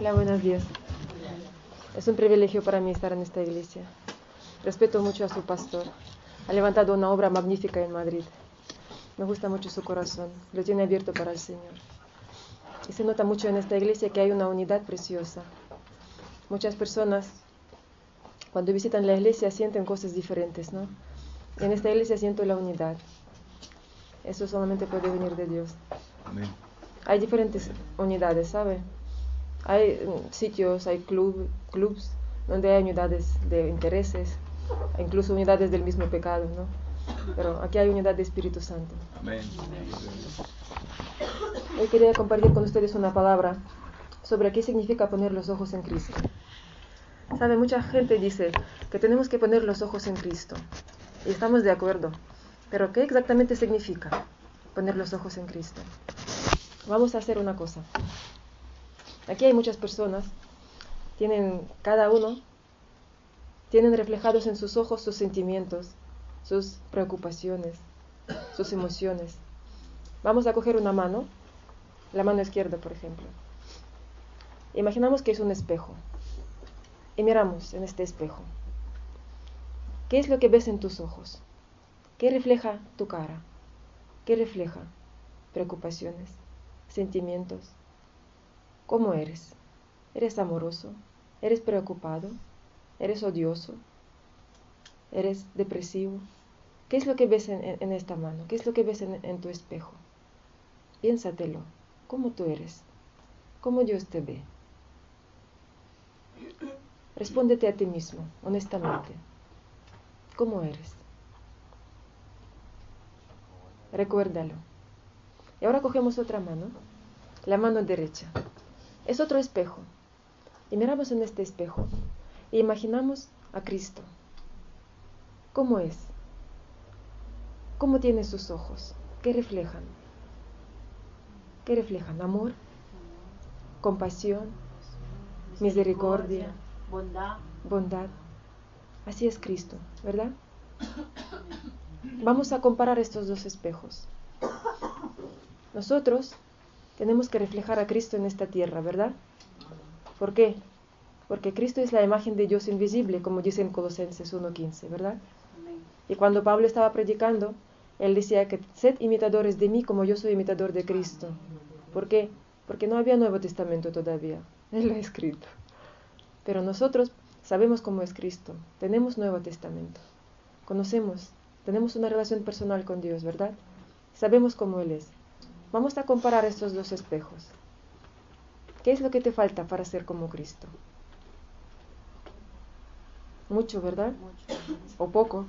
Hola, buenos días. Es un privilegio para mí estar en esta iglesia. Respeto mucho a su pastor. Ha levantado una obra magnífica en Madrid. Me gusta mucho su corazón, lo tiene abierto para el Señor. Y se nota mucho en esta iglesia que hay una unidad preciosa. Muchas personas cuando visitan la iglesia sienten cosas diferentes, ¿no? En esta iglesia siento la unidad. Eso solamente puede venir de Dios. Hay diferentes unidades, ¿sabe? Hay mm, sitios, hay club, clubs donde hay unidades de intereses, incluso unidades del mismo pecado, ¿no? Pero aquí hay unidad de Espíritu Santo. Amén. Hoy quería compartir con ustedes una palabra sobre qué significa poner los ojos en Cristo. Sabe, mucha gente dice que tenemos que poner los ojos en Cristo. Y estamos de acuerdo. Pero ¿qué exactamente significa poner los ojos en Cristo? Vamos a hacer una cosa. Aquí hay muchas personas, tienen cada uno, tienen reflejados en sus ojos sus sentimientos, sus preocupaciones, sus emociones. Vamos a coger una mano, la mano izquierda, por ejemplo. Imaginamos que es un espejo y miramos en este espejo. ¿Qué es lo que ves en tus ojos? ¿Qué refleja tu cara? ¿Qué refleja? Preocupaciones, sentimientos. ¿Cómo eres? ¿Eres amoroso? ¿Eres preocupado? ¿Eres odioso? ¿Eres depresivo? ¿Qué es lo que ves en, esta mano? ¿Qué es lo que ves en, en tu espejo? Piénsatelo. ¿Cómo tú eres? ¿Cómo Dios te ve? Respóndete a ti mismo, honestamente. ¿Cómo eres? Recuérdalo. Y ahora cogemos otra mano, la mano derecha. Es otro espejo. Y miramos en este espejo e imaginamos a Cristo. ¿Cómo es? ¿Cómo tiene sus ojos? ¿Qué reflejan? ¿Qué reflejan? ¿Amor? ¿Compasión? ¿Misericordia? Bondad. Bondad. Así es Cristo, ¿verdad? Vamos a comparar estos dos espejos. Nosotros tenemos que reflejar a Cristo en esta tierra, ¿verdad? ¿Por qué? Porque Cristo es la imagen de Dios invisible, como dice en Colosenses 1.15, ¿verdad? Y cuando Pablo estaba predicando, él decía que sed imitadores de mí como yo soy imitador de Cristo. ¿Por qué? Porque no había Nuevo Testamento todavía. Él lo ha escrito. Pero nosotros sabemos cómo es Cristo. Tenemos Nuevo Testamento. Conocemos. Tenemos una relación personal con Dios, ¿verdad? Sabemos cómo Él es. Vamos a comparar estos dos espejos. ¿Qué es lo que te falta para ser como Cristo? Mucho, ¿verdad? O poco.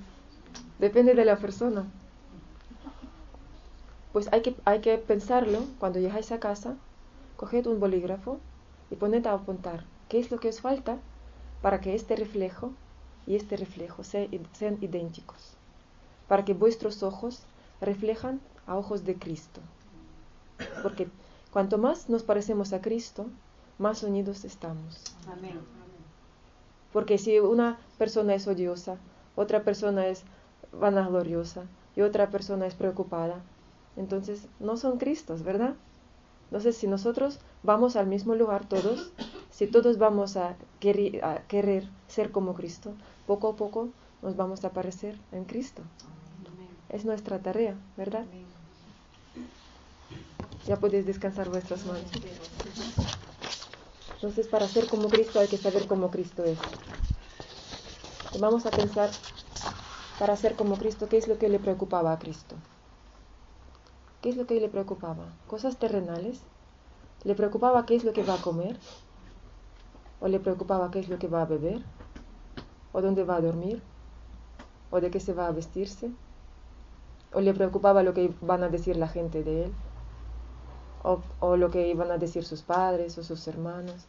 Depende de la persona. Pues hay que, hay que pensarlo cuando llegáis a casa, coged un bolígrafo y poned a apuntar qué es lo que os falta para que este reflejo y este reflejo sean idénticos, para que vuestros ojos reflejan a ojos de Cristo. Porque cuanto más nos parecemos a Cristo, más unidos estamos. Porque si una persona es odiosa, otra persona es vanagloriosa y otra persona es preocupada, entonces no son Cristos, ¿verdad? Entonces, si nosotros vamos al mismo lugar todos, si todos vamos a querer, ser como Cristo, poco a poco nos vamos a parecer en Cristo. Es nuestra tarea, ¿verdad? Ya podéis descansar vuestras manos. Entonces, para ser como Cristo hay que saber cómo Cristo es. vamos a pensar, para ser como Cristo, ¿qué es lo que le preocupaba a Cristo? ¿Qué es lo que le preocupaba? ¿Cosas terrenales? ¿Le preocupaba qué es lo que va a comer? ¿O le preocupaba qué es lo que va a beber? o dónde va a dormir, o de qué se va a vestirse, o le preocupaba lo que van a decir la gente de él, o, o lo que iban a decir sus padres o sus hermanos,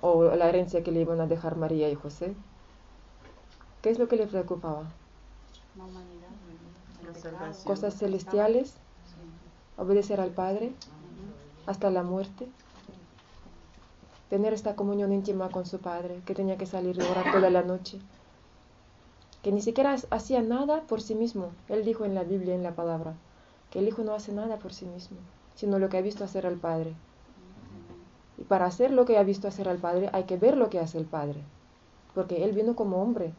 o la herencia que le iban a dejar María y José. ¿Qué es lo que le preocupaba? Cosas celestiales, obedecer al Padre hasta la muerte, tener esta comunión íntima con su Padre, que tenía que salir y orar toda la noche, que ni siquiera hacía nada por sí mismo. Él dijo en la Biblia, en la palabra, que el Hijo no hace nada por sí mismo, sino lo que ha visto hacer al Padre. Y para hacer lo que ha visto hacer al Padre hay que ver lo que hace el Padre, porque Él vino como hombre.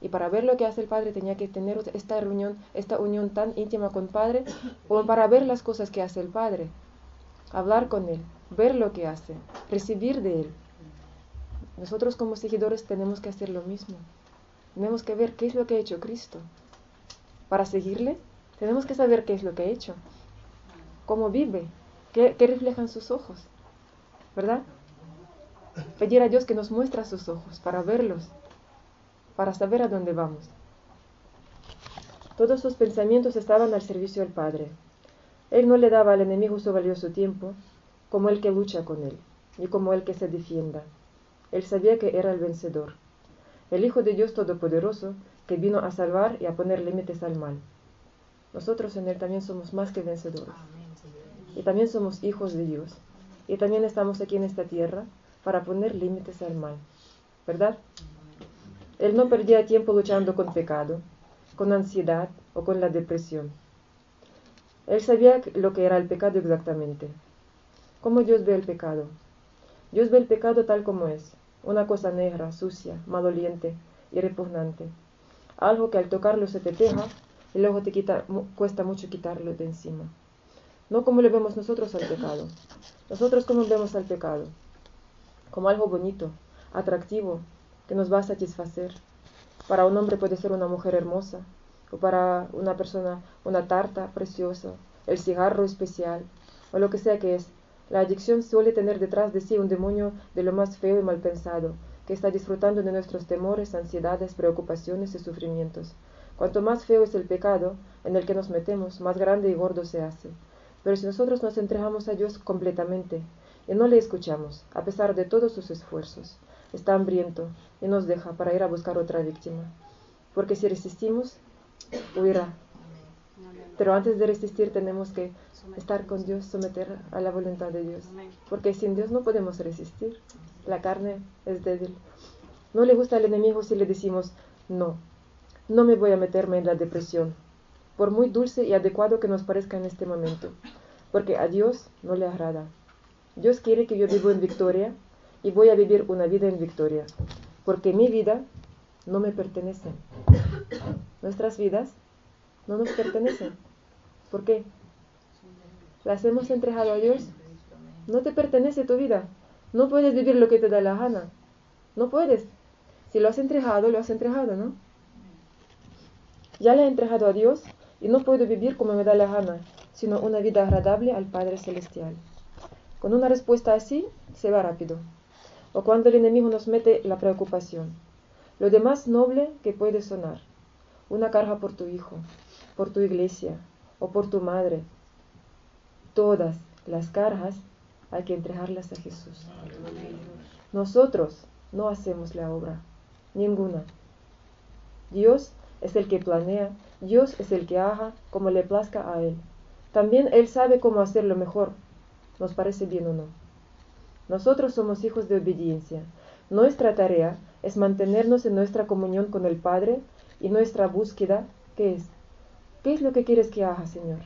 Y para ver lo que hace el Padre tenía que tener esta reunión, esta unión tan íntima con Padre, como para ver las cosas que hace el Padre, hablar con Él, ver lo que hace, recibir de Él. Nosotros como seguidores tenemos que hacer lo mismo. Tenemos que ver qué es lo que ha hecho Cristo. Para seguirle, tenemos que saber qué es lo que ha hecho, cómo vive, qué, reflejan sus ojos, ¿verdad? Pedir a Dios que nos muestre sus ojos para verlos, para saber a dónde vamos. Todos sus pensamientos estaban al servicio del Padre. Él no le daba al enemigo su valioso tiempo, como el que lucha con él, y como el que se defienda. Él sabía que era el vencedor el Hijo de Dios Todopoderoso, que vino a salvar y a poner límites al mal. Nosotros en Él también somos más que vencedores. Y también somos hijos de Dios. Y también estamos aquí en esta tierra para poner límites al mal. ¿Verdad? Él no perdía tiempo luchando con pecado, con ansiedad o con la depresión. Él sabía lo que era el pecado exactamente. ¿Cómo Dios ve el pecado? Dios ve el pecado tal como es, una cosa negra, sucia, maloliente y repugnante. Algo que al tocarlo se te pega y luego te cuesta mucho quitarlo de encima. No como le vemos nosotros al pecado. Nosotros como vemos al pecado. Como algo bonito, atractivo, que nos va a satisfacer. Para un hombre puede ser una mujer hermosa, o para una persona una tarta preciosa, el cigarro especial, o lo que sea que es, la adicción suele tener detrás de sí un demonio de lo más feo y mal pensado, que está disfrutando de nuestros temores, ansiedades, preocupaciones y sufrimientos. Cuanto más feo es el pecado en el que nos metemos, más grande y gordo se hace. Pero si nosotros nos entregamos a Dios completamente y no le escuchamos, a pesar de todos sus esfuerzos, está hambriento y nos deja para ir a buscar otra víctima. Porque si resistimos, huirá. Pero antes de resistir tenemos que estar con Dios, someter a la voluntad de Dios. Porque sin Dios no podemos resistir. La carne es débil. No le gusta al enemigo si le decimos, no, no me voy a meterme en la depresión, por muy dulce y adecuado que nos parezca en este momento, porque a Dios no le agrada. Dios quiere que yo vivo en victoria y voy a vivir una vida en victoria, porque mi vida no me pertenece. Nuestras vidas no nos pertenecen. ¿Por qué? las hemos entregado a Dios, no te pertenece tu vida. No puedes vivir lo que te da la gana. No puedes. Si lo has entregado, lo has entregado, ¿no? Ya le he entregado a Dios y no puedo vivir como me da la gana, sino una vida agradable al Padre Celestial. Con una respuesta así, se va rápido. O cuando el enemigo nos mete la preocupación. Lo demás noble que puede sonar. Una carga por tu hijo, por tu iglesia o por tu madre, todas las cargas hay que entregarlas a Jesús. Nosotros no hacemos la obra, ninguna. Dios es el que planea, Dios es el que haga como le plazca a Él. También Él sabe cómo hacerlo mejor, nos parece bien o no. Nosotros somos hijos de obediencia. Nuestra tarea es mantenernos en nuestra comunión con el Padre y nuestra búsqueda, ¿qué es? ¿Qué es lo que quieres que haga, Señor?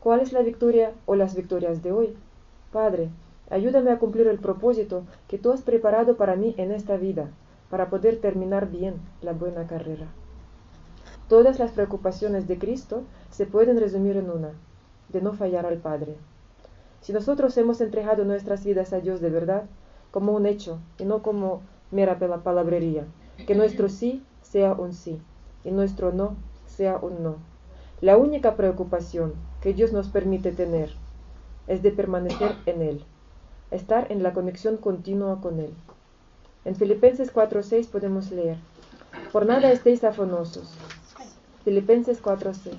¿Cuál es la victoria o las victorias de hoy? Padre, ayúdame a cumplir el propósito que tú has preparado para mí en esta vida, para poder terminar bien la buena carrera. Todas las preocupaciones de Cristo se pueden resumir en una, de no fallar al Padre. Si nosotros hemos entregado nuestras vidas a Dios de verdad, como un hecho y no como mera palabrería, que nuestro sí sea un sí y nuestro no sea un no. La única preocupación que Dios nos permite tener es de permanecer en Él, estar en la conexión continua con Él. En Filipenses 4.6 podemos leer, por nada estéis afanosos. Filipenses 4.6.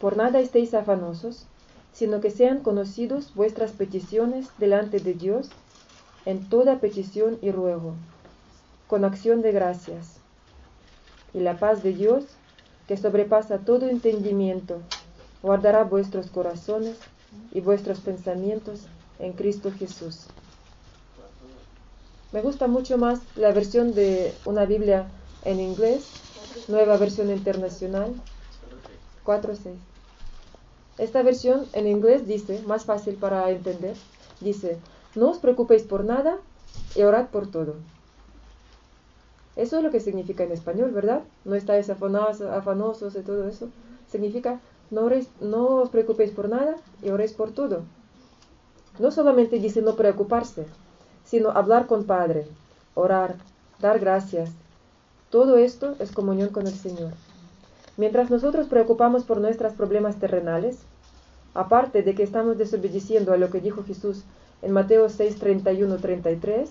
Por nada estéis afanosos, sino que sean conocidos vuestras peticiones delante de Dios en toda petición y ruego, con acción de gracias. Y la paz de Dios, que sobrepasa todo entendimiento, guardará vuestros corazones y vuestros pensamientos en Cristo Jesús. Me gusta mucho más la versión de una Biblia en inglés, nueva versión internacional, 4.6. Esta versión en inglés dice, más fácil para entender, dice, no os preocupéis por nada y orad por todo. Eso es lo que significa en español, ¿verdad? No estáis afanosos, afanosos y todo eso. Significa, no, os preocupéis por nada y oréis por todo. No solamente dice no preocuparse, sino hablar con Padre, orar, dar gracias. Todo esto es comunión con el Señor. Mientras nosotros preocupamos por nuestros problemas terrenales, aparte de que estamos desobedeciendo a lo que dijo Jesús en Mateo 6, 31, 33,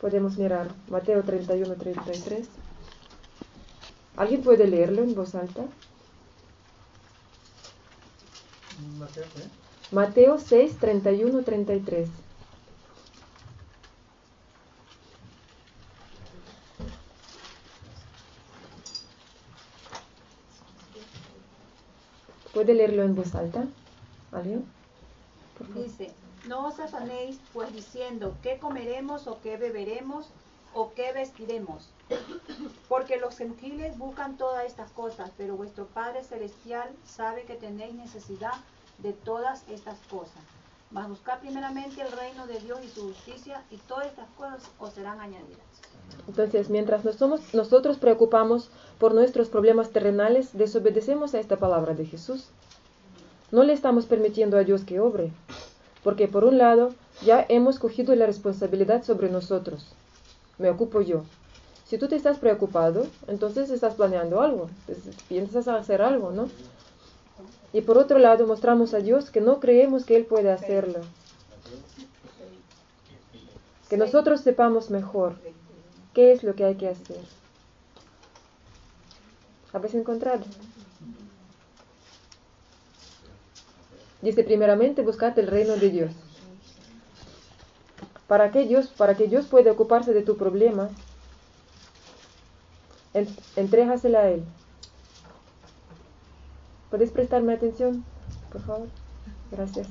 podemos mirar Mateo 31, 33. ¿Alguien puede leerlo en voz alta? Mateo, Mateo 6, 31, 33. ¿Puede leerlo en voz alta? ¿Alguien? Dice, no os afanéis pues diciendo qué comeremos o qué beberemos o qué vestiremos, porque los gentiles buscan todas estas cosas, pero vuestro Padre Celestial sabe que tenéis necesidad de todas estas cosas. Mas buscad primeramente el reino de Dios y su justicia, y todas estas cosas os serán añadidas. Entonces, mientras nosotros preocupamos por nuestros problemas terrenales, desobedecemos a esta palabra de Jesús. No le estamos permitiendo a Dios que obre, porque por un lado ya hemos cogido la responsabilidad sobre nosotros. Me ocupo yo. Si tú te estás preocupado, entonces estás planeando algo, piensas hacer algo, ¿no? Y por otro lado mostramos a Dios que no creemos que Él puede hacerlo. Que nosotros sepamos mejor qué es lo que hay que hacer. ¿Habéis encontrado? Dice primeramente buscad el reino de Dios. Para que Dios, para que Dios pueda ocuparse de tu problema, entrégasela a Él. ¿Podéis prestarme atención, por favor? Gracias.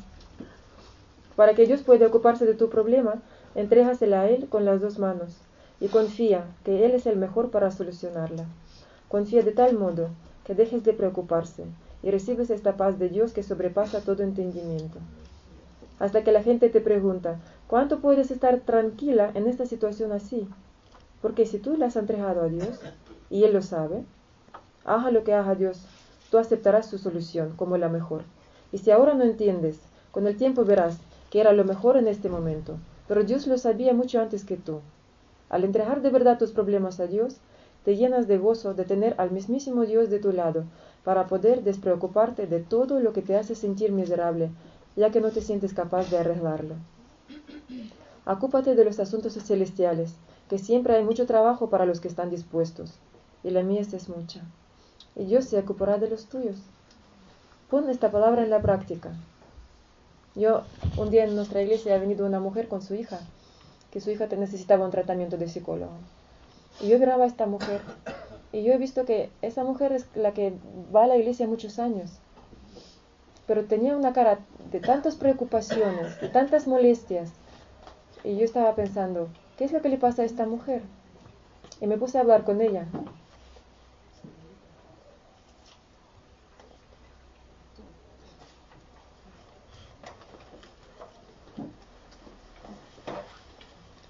Para que Dios pueda ocuparse de tu problema, entrégasela a Él con las dos manos y confía que Él es el mejor para solucionarla. Confía de tal modo que dejes de preocuparse y recibes esta paz de Dios que sobrepasa todo entendimiento. Hasta que la gente te pregunta, ¿cuánto puedes estar tranquila en esta situación así? Porque si tú le has entregado a Dios, y Él lo sabe, haga lo que haga Dios, tú aceptarás su solución como la mejor. Y si ahora no entiendes, con el tiempo verás que era lo mejor en este momento, pero Dios lo sabía mucho antes que tú. Al entregar de verdad tus problemas a Dios, te llenas de gozo de tener al mismísimo Dios de tu lado, para poder despreocuparte de todo lo que te hace sentir miserable, ya que no te sientes capaz de arreglarlo. Ocúpate de los asuntos celestiales, que siempre hay mucho trabajo para los que están dispuestos, y la mies es mucha. Y Dios se ocupará de los tuyos. Pon esta palabra en la práctica. Yo, un día en nuestra iglesia ha venido una mujer con su hija, que su hija necesitaba un tratamiento de psicólogo. Y yo grabo a esta mujer. Y yo he visto que esa mujer es la que va a la iglesia muchos años. Pero tenía una cara de tantas preocupaciones, de tantas molestias. Y yo estaba pensando, ¿qué es lo que le pasa a esta mujer? Y me puse a hablar con ella.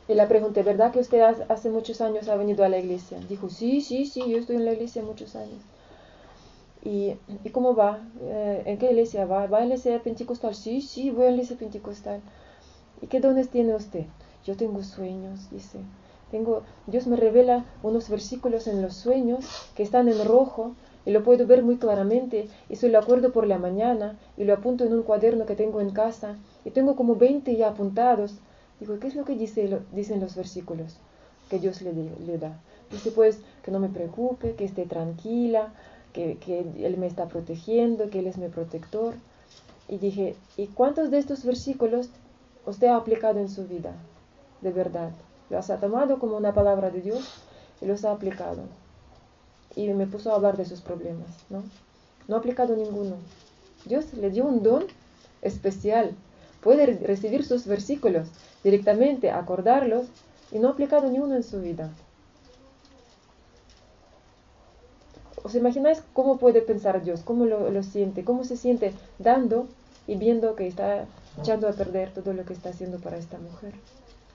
Y la pregunté, ¿verdad que usted hace muchos años ha venido a la iglesia? Dijo, sí, sí, sí, yo estoy en la iglesia muchos años. ¿Y, ¿y cómo va? Eh, ¿En qué iglesia va? ¿Va a la iglesia pentecostal? Sí, sí, voy a la iglesia pentecostal. ¿Y qué dones tiene usted? Yo tengo sueños, dice. Tengo, Dios me revela unos versículos en los sueños que están en rojo y lo puedo ver muy claramente y se lo acuerdo por la mañana y lo apunto en un cuaderno que tengo en casa y tengo como 20 ya apuntados. Digo, ¿qué es lo que dice, dicen los versículos que Dios le, le da? Dice pues que no me preocupe, que esté tranquila, que, que Él me está protegiendo, que Él es mi protector. Y dije, ¿y cuántos de estos versículos usted ha aplicado en su vida? De verdad. ¿Los ha tomado como una palabra de Dios y los ha aplicado? Y me puso a hablar de sus problemas, ¿no? No ha aplicado ninguno. Dios le dio un don especial. Puede recibir sus versículos directamente, acordarlos, y no ha aplicado ni uno en su vida. ¿Os imagináis cómo puede pensar Dios? ¿Cómo lo, lo, siente? ¿Cómo se siente dando y viendo que está echando a perder todo lo que está haciendo para esta mujer?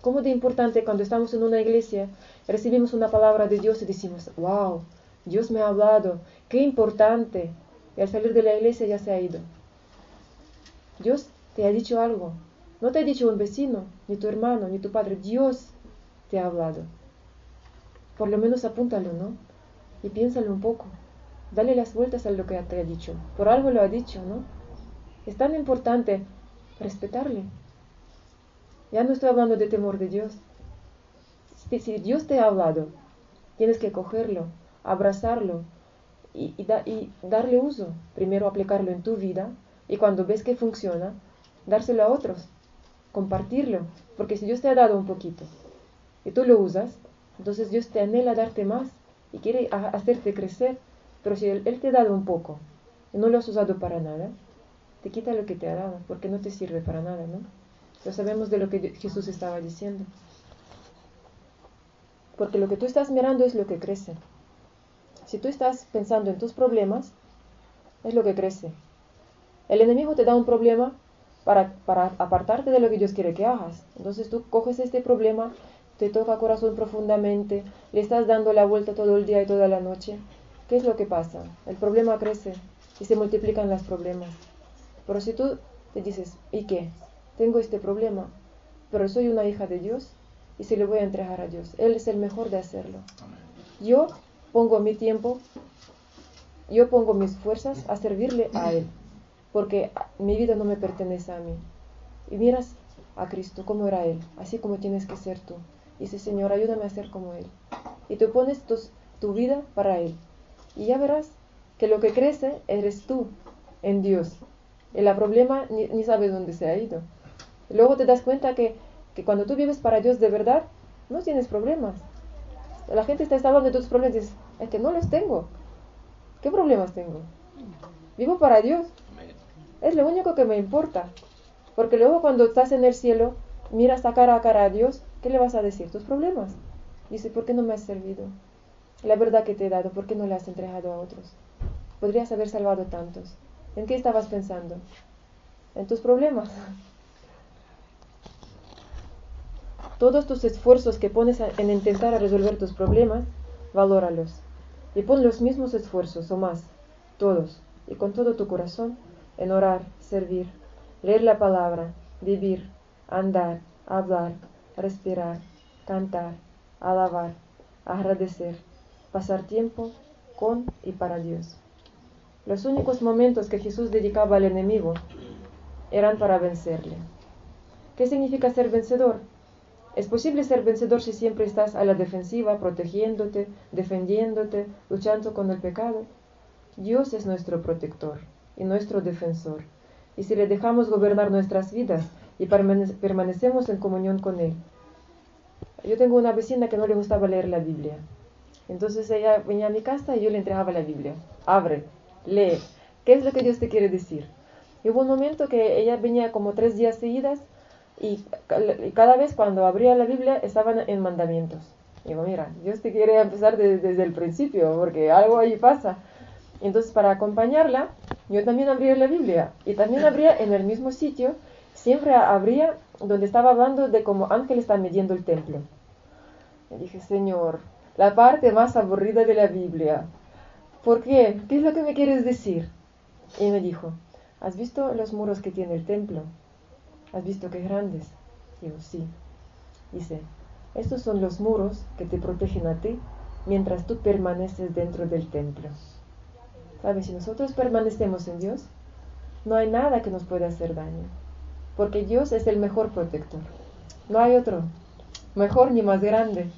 ¿Cómo de importante cuando estamos en una iglesia, recibimos una palabra de Dios y decimos, wow, Dios me ha hablado, qué importante. Y al salir de la iglesia ya se ha ido. Dios te ha dicho algo. No te ha dicho un vecino, ni tu hermano, ni tu padre. Dios te ha hablado. Por lo menos apúntalo, ¿no? Y piénsalo un poco. Dale las vueltas a lo que te ha dicho. Por algo lo ha dicho, ¿no? Es tan importante respetarle. Ya no estoy hablando de temor de Dios. Si Dios te ha hablado, tienes que cogerlo, abrazarlo y, darle uso. Primero aplicarlo en tu vida y cuando ves que funciona, dárselo a otros, compartirlo. Porque si Dios te ha dado un poquito y tú lo usas, entonces Dios te anhela darte más y quiere hacerte crecer. Pero si él, él, te ha dado un poco y no lo has usado para nada, te quita lo que te ha dado, porque no te sirve para nada, ¿no? Lo sabemos de lo que Jesús estaba diciendo. Porque lo que tú estás mirando es lo que crece. Si tú estás pensando en tus problemas, es lo que crece. El enemigo te da un problema para, para apartarte de lo que Dios quiere que hagas. Entonces tú coges este problema, te toca corazón profundamente, le estás dando la vuelta todo el día y toda la noche. ¿Qué es lo que pasa? El problema crece y se multiplican los problemas. Pero si tú te dices, ¿y qué? Tengo este problema, pero soy una hija de Dios y se lo voy a entregar a Dios. Él es el mejor de hacerlo. Yo pongo mi tiempo, yo pongo mis fuerzas a servirle a Él, porque mi vida no me pertenece a mí. Y miras a Cristo como era Él, así como tienes que ser tú. Y dice, Señor, ayúdame a ser como Él. Y tú pones tu vida para Él. Y ya verás que lo que crece eres tú en Dios. El problema ni, ni sabes dónde se ha ido. Luego te das cuenta que, que cuando tú vives para Dios de verdad, no tienes problemas. La gente está hablando de tus problemas y dices, es que no los tengo. ¿Qué problemas tengo? Vivo para Dios. Es lo único que me importa. Porque luego cuando estás en el cielo, miras a cara a cara a Dios, ¿qué le vas a decir? Tus problemas. Dice, ¿por qué no me has servido? La verdad que te he dado, ¿por qué no la has entregado a otros? Podrías haber salvado tantos. ¿En qué estabas pensando? En tus problemas. Todos tus esfuerzos que pones en intentar resolver tus problemas, valóralos. Y pon los mismos esfuerzos o más, todos, y con todo tu corazón, en orar, servir, leer la palabra, vivir, andar, hablar, respirar, cantar, alabar, agradecer, pasar tiempo con y para Dios. Los únicos momentos que Jesús dedicaba al enemigo eran para vencerle. ¿Qué significa ser vencedor? Es posible ser vencedor si siempre estás a la defensiva, protegiéndote, defendiéndote, luchando con el pecado. Dios es nuestro protector y nuestro defensor. Y si le dejamos gobernar nuestras vidas y permanecemos en comunión con Él. Yo tengo una vecina que no le gustaba leer la Biblia. Entonces ella venía a mi casa y yo le entregaba la Biblia. Abre, lee. ¿Qué es lo que Dios te quiere decir? Y hubo un momento que ella venía como tres días seguidas y cada vez cuando abría la Biblia estaban en mandamientos. Digo, mira, Dios te quiere empezar desde el principio, porque algo ahí pasa. Entonces, para acompañarla, yo también abría la Biblia. Y también abría en el mismo sitio, siempre abría donde estaba hablando de cómo Ángel está midiendo el templo. Y dije, Señor, la parte más aburrida de la Biblia. ¿Por qué? ¿Qué es lo que me quieres decir? Y me dijo, ¿has visto los muros que tiene el templo? ¿Has visto qué grandes? Digo, sí. Dice, estos son los muros que te protegen a ti mientras tú permaneces dentro del templo. ¿Sabes? Si nosotros permanecemos en Dios, no hay nada que nos pueda hacer daño. Porque Dios es el mejor protector. No hay otro. Mejor ni más grande.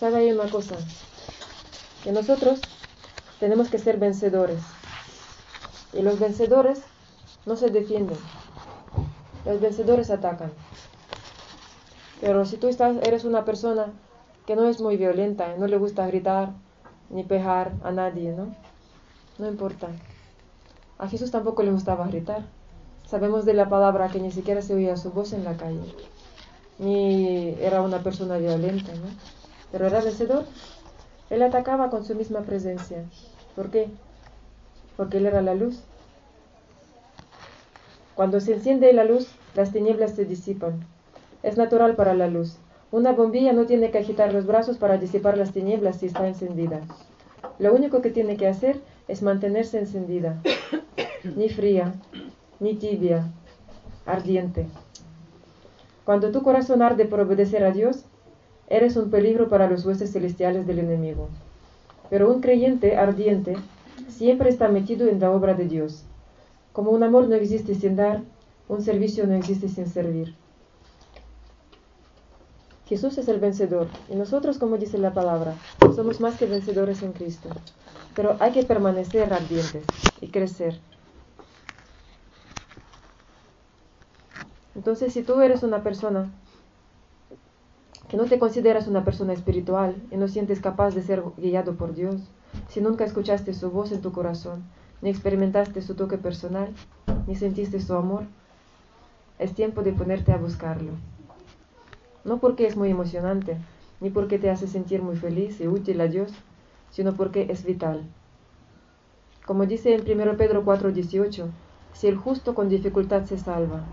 sabe hay una cosa, que nosotros tenemos que ser vencedores. Y los vencedores no se defienden. Los vencedores atacan. Pero si tú eres una persona que no es muy violenta, no le gusta gritar ni pejar a nadie, ¿no? No importa. A Jesús tampoco le gustaba gritar. Sabemos de la palabra que ni siquiera se oía su voz en la calle. Ni era una persona violenta, ¿no? Pero era vencedor. Él atacaba con su misma presencia. ¿Por qué? Porque Él era la luz. Cuando se enciende la luz, las tinieblas se disipan. Es natural para la luz. Una bombilla no tiene que agitar los brazos para disipar las tinieblas si está encendida. Lo único que tiene que hacer es mantenerse encendida, ni fría, ni tibia, ardiente. Cuando tu corazón arde por obedecer a Dios, eres un peligro para los huestes celestiales del enemigo. Pero un creyente ardiente siempre está metido en la obra de Dios. Como un amor no existe sin dar, un servicio no existe sin servir. Jesús es el vencedor y nosotros, como dice la palabra, somos más que vencedores en Cristo. Pero hay que permanecer ardientes y crecer. Entonces, si tú eres una persona que no te consideras una persona espiritual y no sientes capaz de ser guiado por Dios, si nunca escuchaste su voz en tu corazón, ni experimentaste su toque personal, ni sentiste su amor, es tiempo de ponerte a buscarlo. No porque es muy emocionante, ni porque te hace sentir muy feliz y útil a Dios, sino porque es vital. Como dice en 1 Pedro 4:18, si el justo con dificultad se salva,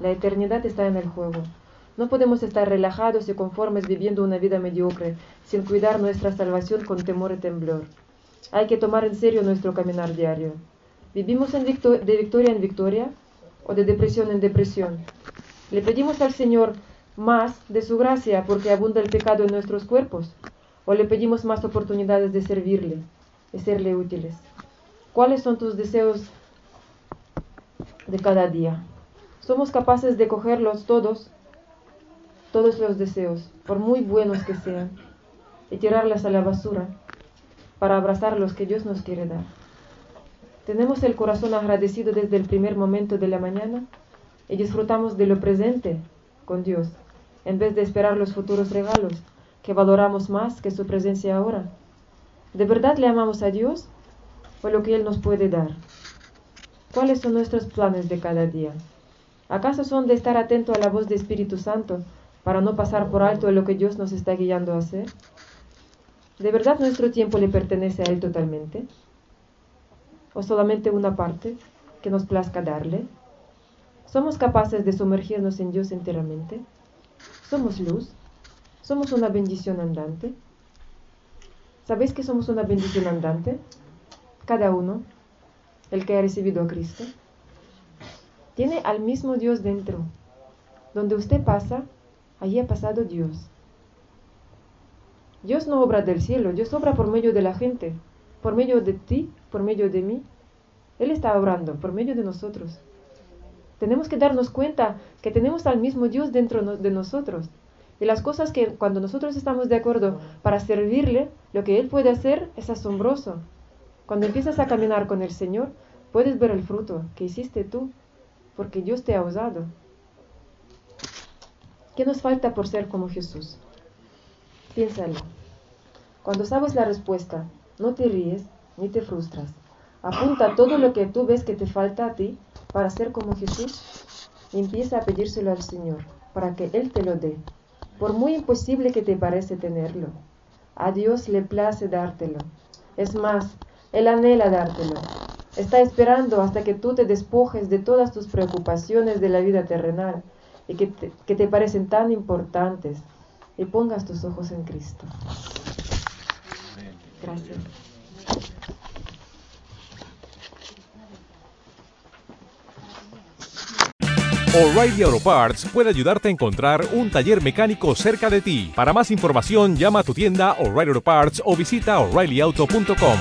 la eternidad está en el juego. No podemos estar relajados y conformes viviendo una vida mediocre, sin cuidar nuestra salvación con temor y temblor. Hay que tomar en serio nuestro caminar diario. ¿Vivimos de victoria en victoria o de depresión en depresión? ¿Le pedimos al Señor más de su gracia porque abunda el pecado en nuestros cuerpos? ¿O le pedimos más oportunidades de servirle, de serle útiles? ¿Cuáles son tus deseos de cada día? ¿Somos capaces de cogerlos todos todos los deseos, por muy buenos que sean, y tirarlas a la basura para abrazar los que Dios nos quiere dar. Tenemos el corazón agradecido desde el primer momento de la mañana y disfrutamos de lo presente con Dios, en vez de esperar los futuros regalos que valoramos más que su presencia ahora. ¿De verdad le amamos a Dios o lo que Él nos puede dar? ¿Cuáles son nuestros planes de cada día? ¿Acaso son de estar atento a la voz del Espíritu Santo para no pasar por alto lo que Dios nos está guiando a hacer? ¿De verdad nuestro tiempo le pertenece a Él totalmente? ¿O solamente una parte que nos plazca darle? ¿Somos capaces de sumergirnos en Dios enteramente? ¿Somos luz? ¿Somos una bendición andante? ¿Sabéis que somos una bendición andante? Cada uno, el que ha recibido a Cristo, tiene al mismo Dios dentro. Donde usted pasa, Allí ha pasado Dios. Dios no obra del cielo, Dios obra por medio de la gente, por medio de ti, por medio de mí. Él está obrando por medio de nosotros. Tenemos que darnos cuenta que tenemos al mismo Dios dentro de nosotros. Y las cosas que cuando nosotros estamos de acuerdo para servirle, lo que Él puede hacer es asombroso. Cuando empiezas a caminar con el Señor, puedes ver el fruto que hiciste tú, porque Dios te ha usado. ¿Qué nos falta por ser como Jesús? Piénsalo. Cuando sabes la respuesta, no te ríes ni te frustras. Apunta todo lo que tú ves que te falta a ti para ser como Jesús y empieza a pedírselo al Señor para que Él te lo dé. Por muy imposible que te parece tenerlo, a Dios le place dártelo. Es más, Él anhela dártelo. Está esperando hasta que tú te despojes de todas tus preocupaciones de la vida terrenal y que te, que te parecen tan importantes y pongas tus ojos en Cristo. Gracias. O'Reilly Auto Parts puede ayudarte a encontrar un taller mecánico cerca de ti. Para más información, llama a tu tienda O'Reilly Auto Parts o visita oreillyauto.com.